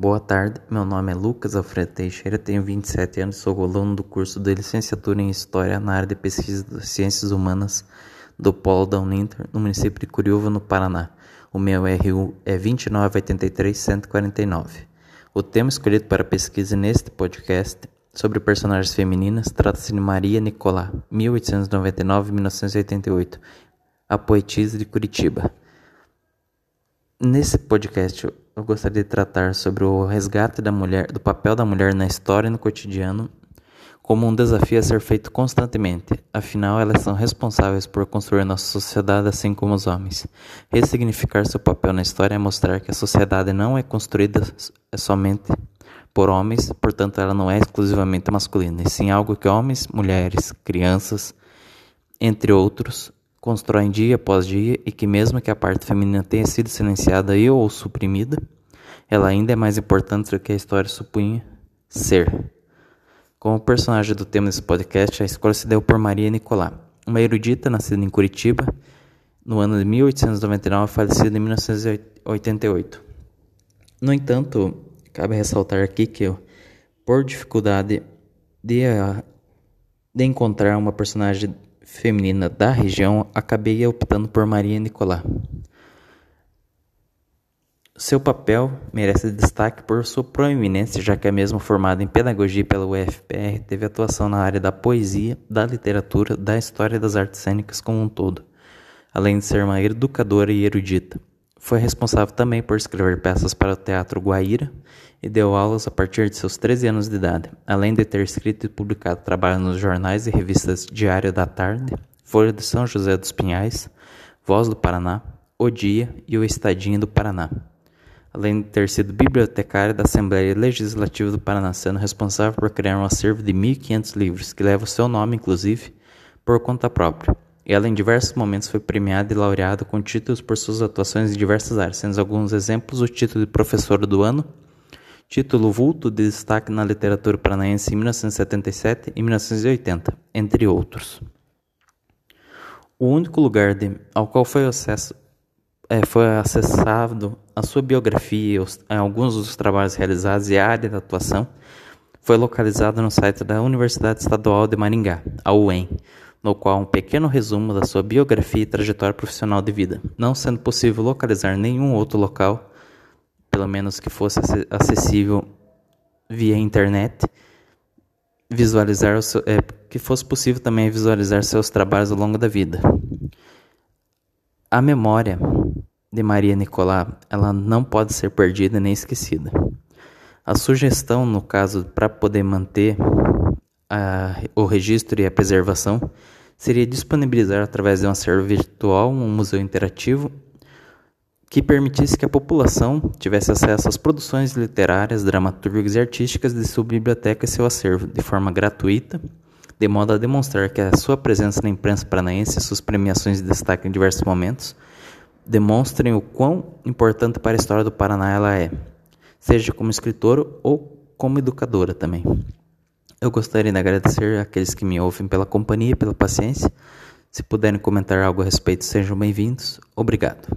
Boa tarde, meu nome é Lucas Alfredo Teixeira, tenho 27 anos, sou aluno do curso de Licenciatura em História na área de Pesquisa das Ciências Humanas do Polo da Uninter, no município de Curiúva, no Paraná. O meu RU é 2983149. O tema escolhido para pesquisa neste podcast sobre personagens femininas trata-se de Maria Nicolá, 1899-1988, a poetisa de Curitiba. Nesse podcast eu gostaria de tratar sobre o resgate da mulher, do papel da mulher na história e no cotidiano, como um desafio a ser feito constantemente. Afinal, elas são responsáveis por construir nossa sociedade assim como os homens. Ressignificar seu papel na história é mostrar que a sociedade não é construída somente por homens, portanto, ela não é exclusivamente masculina, e sim algo que homens, mulheres, crianças, entre outros, constroem dia após dia e que mesmo que a parte feminina tenha sido silenciada e ou suprimida, ela ainda é mais importante do que a história supunha ser. Como personagem do tema desse podcast, a escolha se deu por Maria Nicolá, uma erudita nascida em Curitiba no ano de 1899 e falecida em 1988. No entanto, cabe ressaltar aqui que, por dificuldade de, de encontrar uma personagem feminina da região, acabei optando por Maria Nicolá. Seu papel merece destaque por sua proeminência, já que é mesmo formada em pedagogia pela UFPR, teve atuação na área da poesia, da literatura, da história das artes cênicas como um todo, além de ser uma educadora e erudita. Foi responsável também por escrever peças para o Teatro Guaíra e deu aulas a partir de seus 13 anos de idade, além de ter escrito e publicado trabalhos nos jornais e revistas Diário da Tarde, Folha de São José dos Pinhais, Voz do Paraná, O Dia e O Estadinho do Paraná. Além de ter sido bibliotecária da Assembleia Legislativa do Paraná, sendo responsável por criar um acervo de 1.500 livros, que leva o seu nome, inclusive, por conta própria. Ela em diversos momentos foi premiada e laureada com títulos por suas atuações em diversas áreas, sendo alguns exemplos o título de professora do ano, título vulto de destaque na literatura paranaense em 1977 e 1980, entre outros. O único lugar de, ao qual foi, acesso, é, foi acessado a sua biografia os, alguns dos trabalhos realizados e a área de atuação foi localizado no site da Universidade Estadual de Maringá, a UEM, no qual um pequeno resumo da sua biografia e trajetória profissional de vida, não sendo possível localizar nenhum outro local, pelo menos que fosse acessível via internet, visualizar seu, é, que fosse possível também visualizar seus trabalhos ao longo da vida. A memória de Maria Nicolá, ela não pode ser perdida nem esquecida. A sugestão, no caso, para poder manter a, o registro e a preservação seria disponibilizar através de um acervo virtual um museu interativo que permitisse que a população tivesse acesso às produções literárias, dramaturgas e artísticas de sua biblioteca e seu acervo de forma gratuita, de modo a demonstrar que a sua presença na imprensa paranaense e suas premiações de destaque em diversos momentos demonstrem o quão importante para a história do Paraná ela é, seja como escritora ou como educadora também. Eu gostaria de agradecer àqueles que me ouvem pela companhia e pela paciência. Se puderem comentar algo a respeito, sejam bem-vindos. Obrigado.